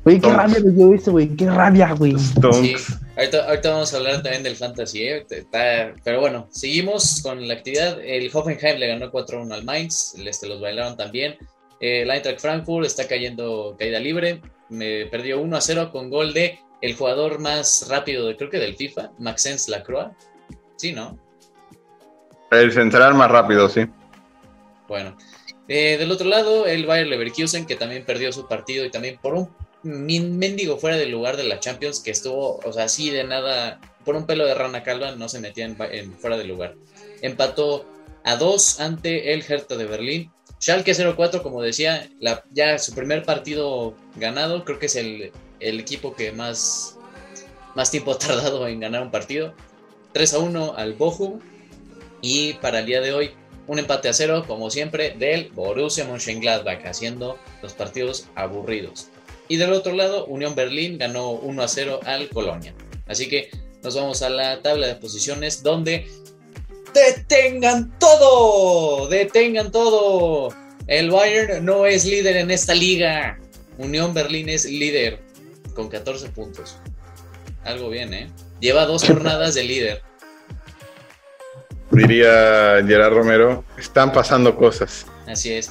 Oye, qué Tonks. rabia dio ese, güey. Qué rabia, güey. Sí, Tonks. Ahorita, ahorita vamos a hablar también del fantasy, ¿eh? Está- pero bueno, seguimos con la actividad. El Hoffenheim le ganó 4-1 al Mainz, este, los bailaron también. Eh, El Eintracht Frankfurt está cayendo caída libre, me perdió 1-0 con gol de el jugador más rápido, de, creo que del FIFA, Maxence Lacroix. Sí, ¿no? El central más rápido, sí. Bueno, Eh, del otro lado, el Bayer Leverkusen, que también perdió su partido y también por un mendigo fuera del lugar de la Champions, que estuvo, o sea, así de nada, por un pelo de rana calva, no se metía en, fuera del lugar. Empató a dos ante el Hertha de Berlín. Schalke 04, como decía, ya su primer partido ganado, creo que es el, el equipo que más, más tiempo ha tardado en ganar un partido. 3 a 1 al Bochum. Y para el día de hoy, un empate a cero, como siempre, del Borussia Mönchengladbach, haciendo los partidos aburridos. Y del otro lado, Unión Berlín ganó 1 a 0 al Colonia. Así que nos vamos a la tabla de posiciones donde detengan todo, detengan todo. El Bayern no es líder en esta liga. Unión Berlín es líder con 14 puntos. Algo bien, ¿eh? Lleva dos jornadas de líder. Diría Gerard Romero, están pasando cosas. Así es.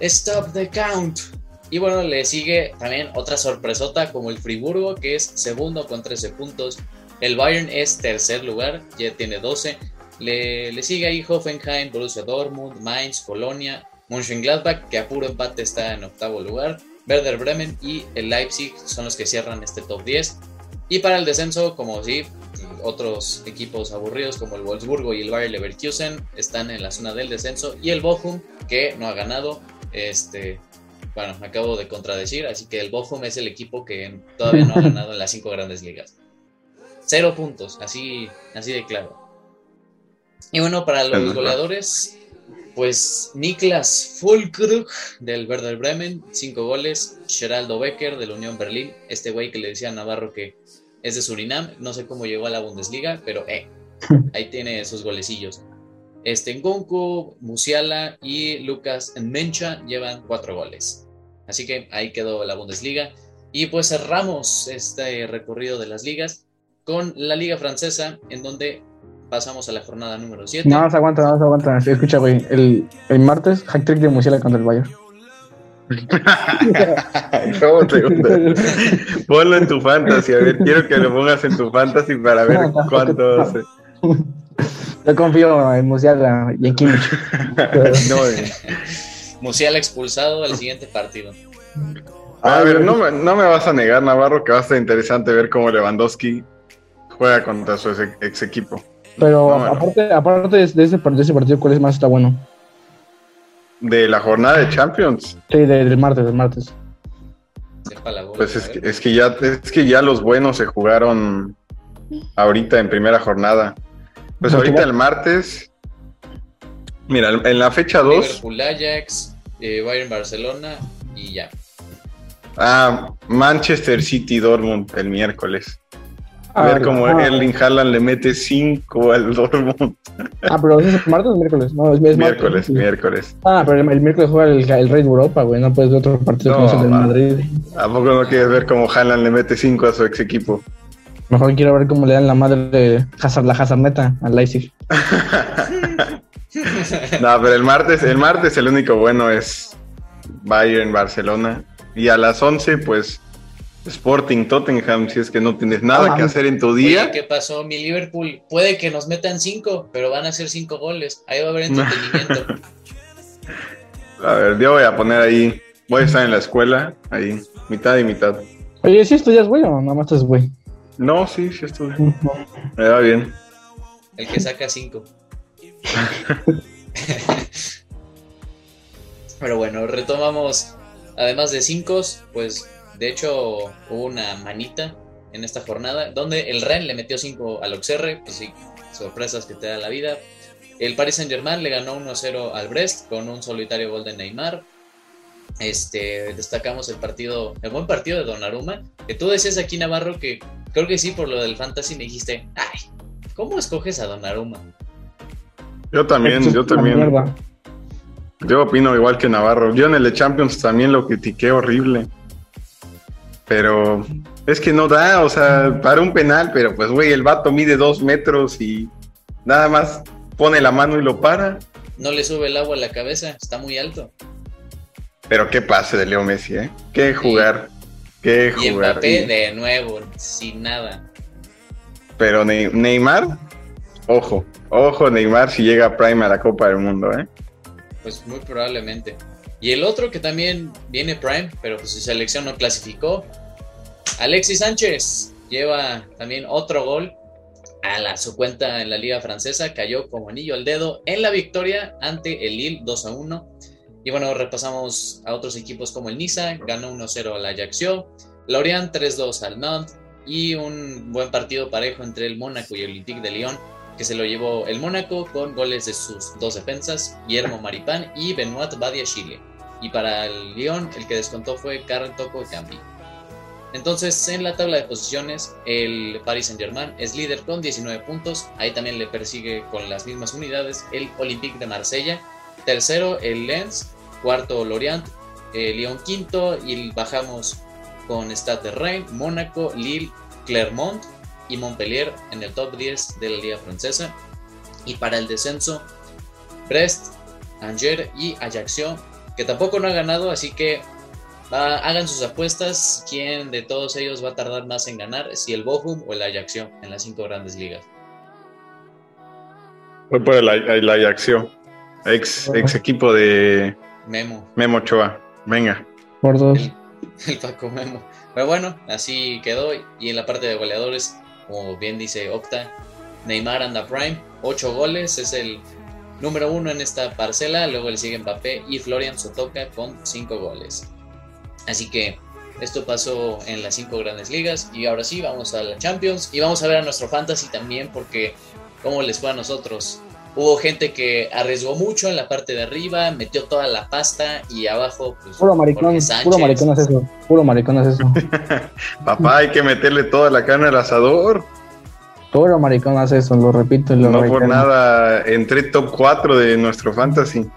Stop the count. Y bueno, le sigue también otra sorpresota como el Friburgo, que es segundo con 13 puntos. El Bayern es tercer lugar, ya tiene 12. Le, le sigue ahí Hoffenheim, Borussia Dortmund, Mainz, Colonia, Mönchengladbach, que a puro empate está en octavo lugar. Werder Bremen y el Leipzig son los que cierran este top 10. Y para el descenso, como sí, otros equipos aburridos como el Wolfsburgo y el Bayer Leverkusen están en la zona del descenso y el Bochum que no ha ganado este bueno me acabo de contradecir así que el Bochum es el equipo que todavía no ha ganado en las cinco grandes ligas cero puntos así así de claro y bueno para los goleadores pues Niklas Fulkrug del Werder Bremen cinco goles Geraldo Becker del Unión Berlín este güey que le decía a Navarro que es de Surinam, no sé cómo llegó a la Bundesliga, pero eh, ahí tiene sus golecillos. Este, Ngonku, Musiala y Lucas Mencha llevan cuatro goles. Así que ahí quedó la Bundesliga. Y pues cerramos este recorrido de las ligas con la Liga Francesa, en donde pasamos a la jornada número 7. No, se aguanta, no se aguanta. Escucha, güey. El, el martes, hack trick de Musiala contra el Bayern. ¿Cómo te gusta? Ponlo en tu fantasy, a ver, quiero que lo pongas en tu fantasy para ver cuánto hace. Yo confío en Musiala y en Kimmich. No, eh. Musiala expulsado al siguiente partido. A ver, no me, no me vas a negar, Navarro, que va a estar interesante ver cómo Lewandowski juega contra su ex, ex equipo. Pero No, bueno. aparte, aparte de, ese, de ese partido, ¿cuál es más está bueno? De la jornada de Champions, Sí, de- del martes, del martes. Pues es que, es que ya es que ya los buenos se jugaron ahorita en primera jornada. Pues ahorita el martes, mira, en la fecha 2, Liverpool Ajax, eh, Bayern Barcelona y ya. ah, Manchester City Dortmund el miércoles. Ah, ver cómo ah. Erling Haaland le mete 5 al Dortmund. Ah, pero ¿es martes o miércoles? No, es, es miércoles, martes. miércoles. Ah, pero el, el miércoles juega el, el Rey de Europa, güey. No puedes ver otro partido que no el del. Madrid. ¿A poco no quieres ver cómo Haaland le mete 5 a su ex equipo? Mejor quiero ver cómo le dan la madre de Hazard, la Hazardneta al Leipzig. No, pero el martes, el martes el único bueno es Bayern Barcelona. Y a las 11, pues Sporting Tottenham, si es que no tienes nada Ah, que hacer en tu día. Oye, ¿qué pasó? Mi Liverpool puede que nos metan cinco, pero van a ser cinco goles. Ahí va a haber entretenimiento. A ver, yo voy a poner ahí, voy a estar en la escuela, ahí, mitad y mitad. Oye, ¿sí estudias, güey, o nada más estás, güey? No, sí, sí estuve. Me va bien. El que saca cinco. Pero bueno, retomamos. Además de cinco, pues de hecho hubo una manita en esta jornada donde el Ren le metió 5 al Auxerre, pues sí, sorpresas que te da la vida. El Paris Saint Germain le ganó 1-0 al Brest con un solitario gol de Neymar. Este, destacamos el partido, el buen partido de Donnarumma, que tú decías aquí Navarro que creo que sí por lo del fantasy me dijiste, ay, ¿cómo escoges a Donnarumma? Yo también, es yo también. mierda. Yo opino igual que Navarro. Yo en el Champions también lo critiqué horrible. Pero es que no da, o sea, para un penal, pero pues, güey, el vato mide dos metros y nada más pone la mano y lo para. No le sube el agua a la cabeza, está muy alto. Pero qué pase de Leo Messi, ¿eh? Qué jugar, qué Y jugar. Mbappé Y- de nuevo, sin nada. Pero Ne- Neymar, ojo, ojo Neymar si llega Prime a la Copa del Mundo, ¿eh? Pues muy probablemente. Y el otro que también viene Prime, pero pues su selección no clasificó. Alexis Sánchez lleva también otro gol a la, su cuenta en la liga francesa. Cayó como anillo al dedo en la victoria ante el Lille 2 a 1. Y bueno, repasamos a otros equipos como el Niza, ganó 1-0 al Ajaccio, Lorient 3-2 al Nantes y un buen partido parejo entre el Mónaco y el Olympique de Lyon, que se lo llevó el Mónaco con goles de sus dos defensas, Guillermo Maripán y Benoit Badiachile. Y para el Lyon, el que descontó fue Karl Toko Campi. Entonces, en la tabla de posiciones, el Paris Saint-Germain es líder con 19 puntos. Ahí también le persigue con las mismas unidades el Olympique de Marsella. Tercero, el Lens. Cuarto, Lorient. eh, Lyon quinto. Y bajamos con Stade de Rennes, Mónaco, Lille, Clermont y Montpellier en el top 10 de la Liga Francesa. Y para el descenso, Brest, Angers y Ajaccio, que tampoco no ha ganado, así que va- hagan sus apuestas. ¿Quién de todos ellos va a tardar más en ganar? Si el Bochum o el Ajaccio en las cinco grandes ligas. Fue por el, el Ajaxio, ex, ex equipo de Memo, Memo Ochoa. Venga. Por dos. el, el Paco Memo. Pero bueno, así quedó. Y en la parte de goleadores, como bien dice Octa, Neymar anda prime, 8 goles, es el número uno en esta parcela. Luego le sigue Mbappé y Florian Sotoka con 5 goles. Así que esto pasó en las 5 grandes ligas. Y ahora sí, vamos a la Champions. Y vamos a ver a nuestro Fantasy también, porque cómo les fue a nosotros. Hubo gente que arriesgó mucho en la parte de arriba, metió toda la pasta y abajo, pues. Puro maricón, puro maricón es eso. Puro maricón es eso. Papá, hay que meterle toda la carne al asador. Puro maricón hace eso, lo repito y lo No por nada entré top 4 de nuestro fantasy.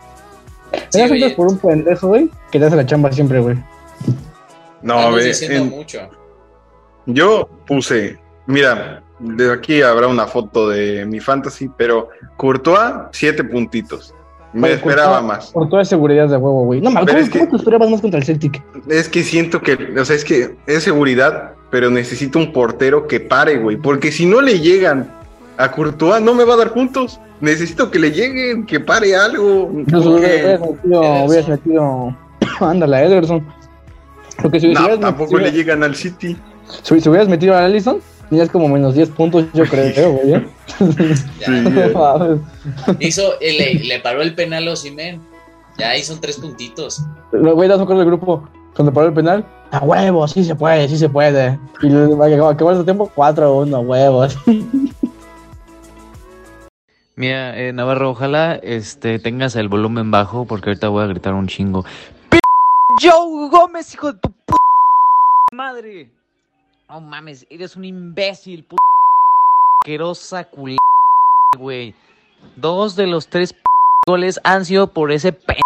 Sí, antes por un pendejo, güey, que te hace la chamba siempre, güey. No, estamos ve, diciendo en- mucho. yo puse, mira, de aquí habrá una foto de mi fantasy, pero Courtois, 7 puntitos. Me Oye, esperaba Courtois- más. Por toda seguridad de huevo, güey. No, ¿cómo, es que- cómo te esperabas más contra el Celtic? Es que siento que, o sea, es que es seguridad, pero necesito un portero que pare, güey. Porque si no le llegan a Courtois, no me va a dar puntos. Necesito que le lleguen, que pare algo. Porque- hubieras metido, hubieras metido. Ándale, Ederson. Porque si, si No, tampoco metido, le llegan al City. si, si hubieras metido a Allison, tenías como menos 10 puntos, yo creo, güey. ¿eh? No eh. Hizo, le, le paró el penal a Osimhen. Ya ahí son tres puntitos. Lo voy a dar un del grupo. Cuando paró el penal, a huevos, sí se puede, sí se puede. Y acabó el tiempo, 4-1, huevos. Mira, eh, Navarro, ojalá este, tengas el volumen bajo porque ahorita voy a gritar un chingo. ¡P Joe Gómez, hijo de tu p madre! No mames, eres un imbécil, p asquerosa culera, güey. Dos de los tres goles han sido por ese p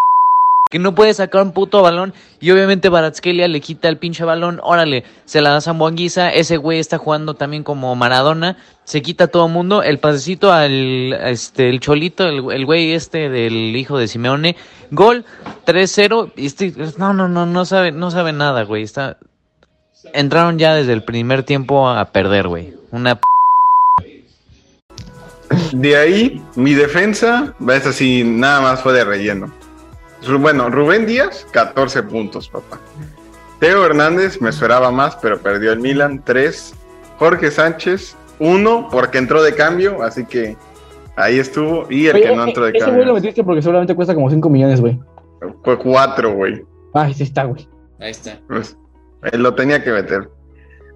que no puede sacar un puto balón y obviamente Baratskelia le quita el pinche balón, órale, se la da a Zambuanguisa, ese güey está jugando también como Maradona, se quita a todo mundo, el pasecito al este el cholito, el, güey este del hijo de Simeone, gol 3-0 y este no no no no sabe no sabe nada, güey, está entraron ya desde el primer tiempo a perder, güey. Una p De ahí, mi defensa, es así, nada más fue de relleno. Bueno, Rubén Díaz, 14 puntos, papá. Teo Hernández, me esperaba más, pero perdió el Milan, 3. Jorge Sánchez, 1, porque entró de cambio, así que ahí estuvo. Y el que no entró de ese güey lo cambio metiste porque seguramente cuesta como 5 millones, güey. fue 4, güey. Ay, sí está, güey. Ahí está. Pues, él lo tenía que meter.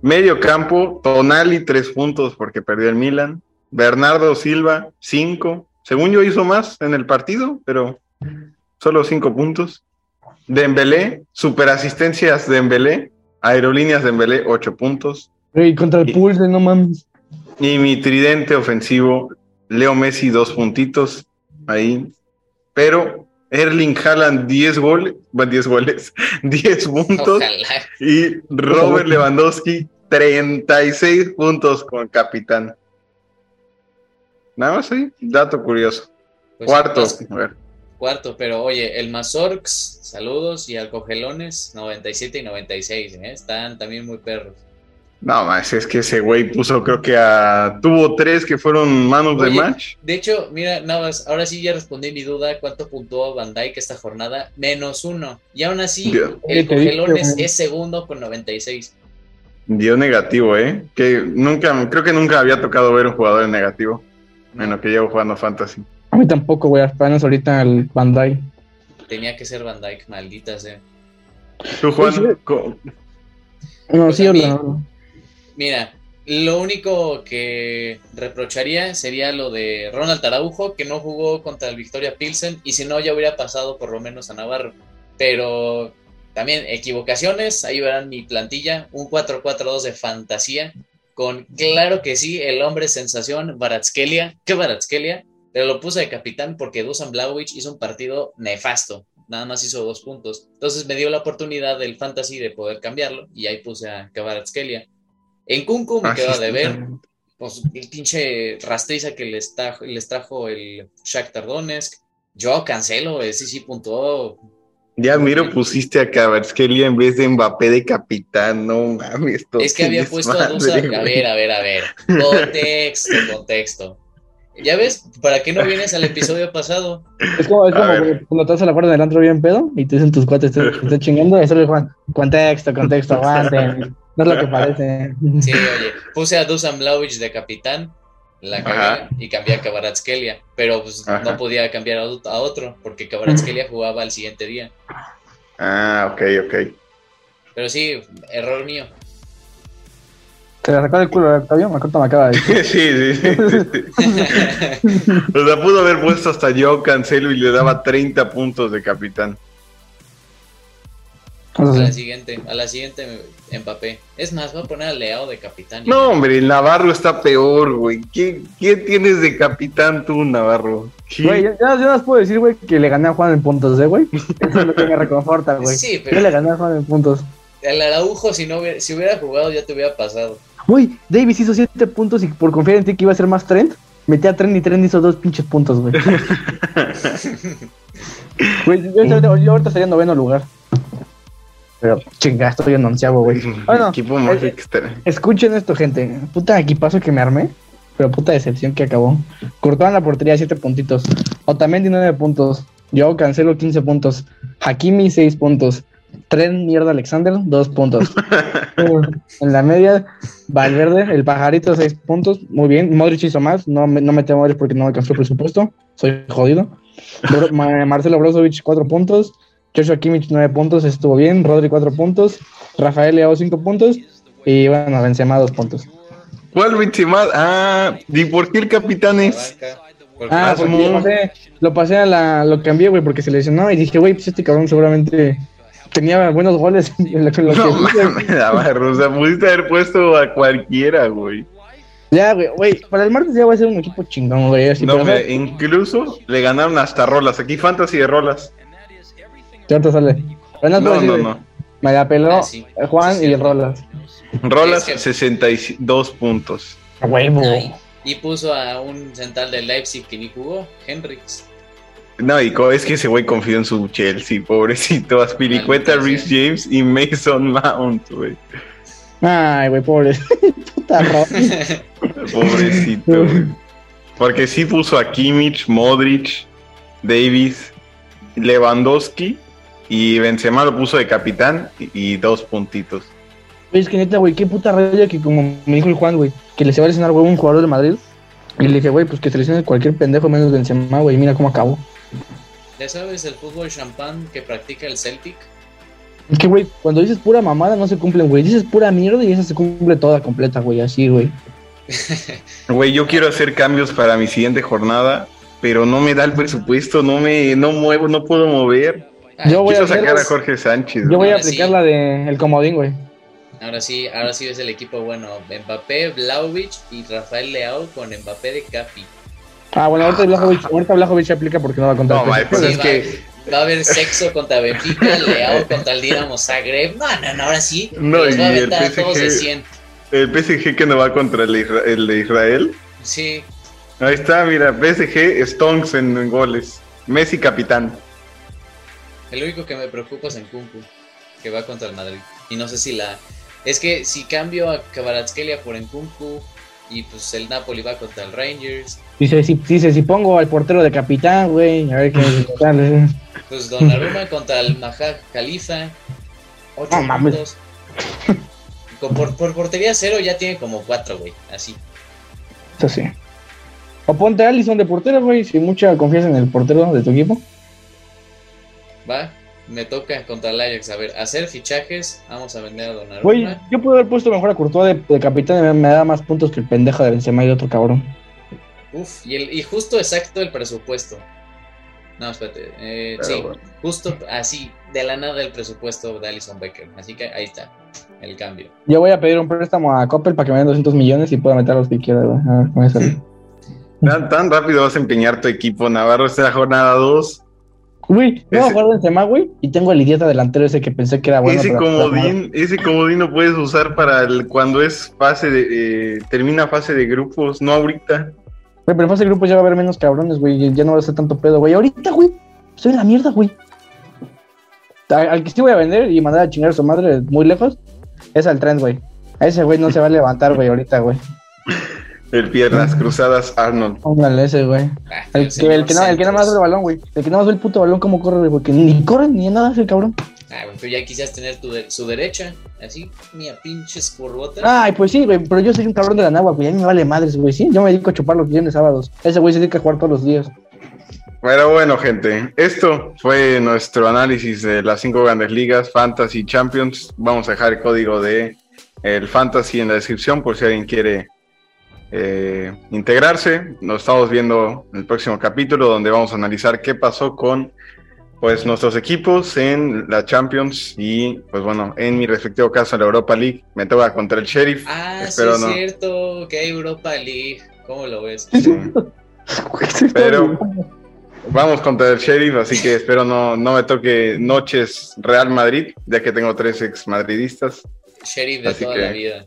Medio campo, Tonali, 3 puntos porque perdió el Milan. Bernardo Silva, 5. Según yo hizo más en el partido, pero solo 5 puntos. Dembélé, superasistencias Dembélé. Aerolíneas Dembélé, 8 puntos. Güey, contra el Y- Pulse, no mames. Y mi tridente ofensivo, Leo Messi, 2 puntitos ahí. Pero Erling Haaland, 10 goles, bueno, 10 goles, 10 puntos. Ojalá. Y Robert Lewandowski, 36 puntos con capitán. Nada más ahí, dato curioso. Pues, Cuarto, a ver. Cuarto, pero oye, el Mazorx, saludos, y al Cogelones, 97 y 96, ¿eh? Están también muy perros. No, más es que ese güey puso, creo que a. Tuvo tres que fueron manos de Oye, match. De hecho, mira, nada más, ahora sí ya respondí mi duda, ¿cuánto puntuó Van Dyke esta jornada? Menos uno. Y aún así, Dios. el güey. es segundo con 96. Dio negativo, ¿eh? Que nunca, creo que nunca había tocado ver un jugador en negativo. En lo que llevo jugando Fantasy. A mí tampoco, güey. Apenas ahorita el Bandai. Tenía que ser Van Dyke, maldita sea. Tú, Pues, Juan, co- No, Pues sí, a mí- Orlando. Mira, lo único que reprocharía sería lo de Ronald Araujo, que no jugó contra el Victoria Pilsen, y si no, ya hubiera pasado por lo menos a Navarro. Pero también equivocaciones, ahí verán mi plantilla, un 4-4-2 de fantasía, con claro que sí, el hombre sensación, Baratskelia, ¿qué Baratskelia? Pero lo puse de capitán porque Dusan Blaovic hizo un partido nefasto, nada más hizo dos puntos. Entonces me dio la oportunidad del fantasy de poder cambiarlo, y ahí puse a Kvaratskhelia. En Kunku me Ah, quedó de ver, pues el pinche rastriza que les, trajo- les trajo el Shakhtar Donetsk. Yo cancelo, ese sí puntuó. Ya miro, pusiste a Kvaratskhelia en vez de Mbappé de capitán. No mames. esto Es que había es puesto a Dusan. A ver, a ver, a ver. Contexto, contexto. ¿Ya ves? ¿Para qué no vienes al episodio pasado? Es como, es como cuando estás a la puerta del antro bien pedo y te dicen tus cuates, te, te están chingando. Y solo le Juan, contexto, contexto, aguanten. No es lo que parece. Sí, oye, puse a Dusan Blaovic de capitán, la cagué y cambié a Kvaratskhelia, pero pues no podía cambiar a ot- a otro porque Kvaratskhelia jugaba al siguiente día. Ah, ok, ok. Pero sí, error mío. Te la sacó del culo, Octavio. Me acuerdo, me acaba de decir. sí, sí, sí. o sea, pudo haber puesto hasta yo Cancelo y le daba 30 puntos de capitán. A la siguiente, a la siguiente Mbappé. Es más, voy a poner a Leao de capitán. No, hombre, el Navarro está peor, güey. ¿Qué, qué tienes de capitán tú, Navarro? Güey, yo, yo, yo les puedo decir, güey, que le gané a Juan en puntos, ¿eh, güey? Eso es lo que me reconforta, güey. Sí, Yo pero le gané a Juan en puntos. el Araujo, si no hubiera, si hubiera jugado, ya te hubiera pasado. Güey, Davis hizo 7 puntos y por confiar en ti que iba a ser más Trent, metí a Trent y Trent hizo dos pinches puntos, güey. Güey, yo, yo- yo ahorita estaría en noveno lugar. Pero chinga, estoy en onceavo, güey. Bueno, Equipo más eh, extra. Escuchen esto, gente. Puta equipazo que me armé. Pero puta decepción que acabó. Courtois en la portería, 7 puntitos. Otamendi, 9 puntos. Yo cancelo 15 puntos. Hakimi, 6 puntos. Tren Mierda Alexander, 2 puntos. en la media, Valverde, el pajarito, 6 puntos. Muy bien. Modric hizo más. No, me- no metí a Modric porque no me alcanzó el presupuesto. Soy jodido. Marcelo Brozovic, 4 puntos. Joshua Kimmich, 9 puntos. Estuvo bien. Rodri, 4 puntos. Rafael Leao, 5 puntos. Y bueno, Benzema, 2 puntos. ¿Cuál Benzema? Ah, ¿y por qué el capitán La es? banca. Porque Ah, Ah, porque lo pasé, lo pasé a la, lo cambié, güey, porque se lesionó y dije, güey, pues este cabrón seguramente tenía buenos goles. en lo que- lo que- No mames, Navarro, o sea, pudiste haber puesto a cualquiera, güey. Ya, güey, güey, para el martes ya va a ser un equipo chingón, güey. así, No, pero, mira, incluso le ganaron hasta rolas. Aquí fantasy de rolas. ¿Cuánto sale? Pero no, No, decir, no. Me la peló Ah, sí. Juan Sí, y. Rolas. Rolas, Es que- 62 puntos. A huevo. Y puso a un central de Leipzig que ni jugó, Hendrix. No, y es que ese güey confió en su Chelsea, pobrecito. Aspiricueta, Rhys James y Mason Mount, güey. Ay, güey, pobre. Puta. Pobrecito, güey. Porque sí puso a Kimmich, Modric, Davis, Lewandowski y Benzema lo puso de capitán y, y dos puntitos. Es que neta, güey, qué puta raya que como me dijo el Juan, güey, que le se va a lesionar, güey, un jugador de Madrid. Y le dije, güey, pues que se lesione cualquier pendejo menos Benzema, güey, mira cómo acabó. ¿Ya sabes el fútbol champán que practica el Celtic? Es que, güey, cuando dices pura mamada no se cumplen, güey. Dices pura mierda y esa se cumple toda completa, güey, así, güey. Güey, yo quiero hacer cambios para mi siguiente jornada, pero no me da el presupuesto, no me, no muevo, no puedo mover. Yo voy a sacar a Jorge Sánchez. Yo voy a sí. aplicar la de el comodín, güey. Ahora sí, ahora sí es el equipo bueno. Mbappé, Vlaovic y Rafael Leao con Mbappé de Capi. Ah, bueno, ahorita Blajovic, ahorita Blajovic aplica porque no va a contar. No, pues Sí, es va, que va a haber sexo contra Benfica, Leao contra el Dinamo Zagreb. No, no, no, ahora sí. No, los va a y el todos de PSG. 100. el PSG que no va contra el, Isra- el de Israel. Sí, Ahí está, mira, PSG, Stonks en, en goles. Messi capitán. El único que me preocupa es en Kunku, que va contra el Madrid. Y no sé si la. Es que si cambio a Kvaratskhelia por Nkunku y pues el Napoli va contra el Rangers, Dice, si, dice, si pongo al portero de capitán, güey, a ver qué tal. pues Donnarumma contra el Maja Khalifa. 8 No puntos. Con- por, por portería cero ya tiene como 4, güey. Así. Eso sí. O ponte a Allison de portero, güey, si mucha confianza en el portero de tu equipo. Va, me toca contra el Ajax. A ver, hacer fichajes. Vamos a vender a Donnarumma. Güey, yo puedo haber puesto mejor a Courtois de, de capitán y me, me da más puntos que el pendejo de Benzema y otro cabrón. Uf, y, el, y justo exacto el presupuesto. No, espérate. Eh, sí, bueno. justo así, de la nada el presupuesto de Alison Becker. Así que ahí está, el cambio. Yo voy a pedir un préstamo a Coppel para que me den 200 millones y pueda meter a los que quiera, güey. A ver, con eso. Tan, tan rápido vas a empeñar tu equipo, Navarro. Esta es la jornada 2. Güey, no Ese- jugar Benzema, güey, y tengo el idiota delantero ese que pensé que era bueno. ese comodín, ese comodín lo puedes usar para el, cuando es fase de, eh, termina fase de grupos, no ahorita. Güey, pero en fase de grupos ya va a haber menos cabrones, güey. Ya no va a ser tanto pedo, güey. Ahorita, güey. En la mierda, güey. Al, al que sí voy a vender y mandar a chingar a su madre muy lejos es al tren, güey. A ese güey no se va a levantar, güey, ahorita, güey. El piernas cruzadas Arnold. Póngale ese, güey. Ah, El, que, el, que no, el que nada más ve el balón, güey. El que nada más ve el puto balón, cómo corre, güey. Porque ni corre ni nada hace el cabrón. Ah, güey, pero ya quisieras tener tu de- su derecha, así, mía pinches curvotas. Ay, pues sí, güey. Pero yo soy un cabrón de la nagua, güey. A mí me vale madres, güey. Sí, yo me dedico a chupar los viernes sábados. Ese güey se dedica a jugar todos los días. Pero bueno, gente, esto fue nuestro análisis de las cinco grandes ligas, Fantasy Champions. Vamos a dejar el código de el Fantasy en la descripción por si alguien quiere eh, integrarse. Nos estamos viendo en el próximo capítulo donde vamos a analizar qué pasó con pues nuestros equipos en la Champions y pues bueno, en mi respectivo caso en la Europa League me toca contra el Sheriff. Ah, Espero sí es no. cierto, que hay Europa League. ¿Cómo lo ves? Sí. Pero vamos contra el Sheriff, así que espero no, no me toque noches Real Madrid, ya que tengo tres ex madridistas. Sheriff de Así toda que- la vida.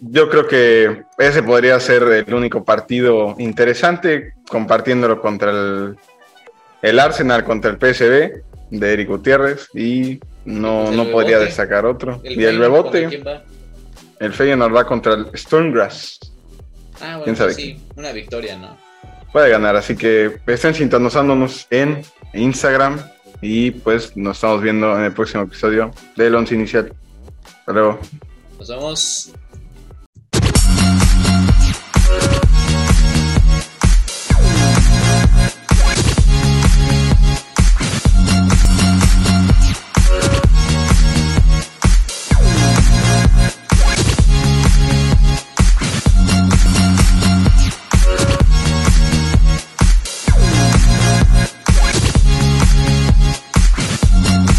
Yo creo que ese podría ser el único partido interesante, compartiéndolo contra el, el Arsenal, contra el PSV de Eric Gutiérrez, y no, El no podría destacar otro. y el Feyenoord, ¿contra Bebote, quién va? el Feyenoord va contra el Sturmgrass. Ah, bueno, ¿Quién sabe? sí, una victoria, ¿no? puede ganar. Así que estén sintonizándonos en Instagram y pues nos estamos viendo en el próximo episodio del Once Inicial. Hasta luego. Nos vemos.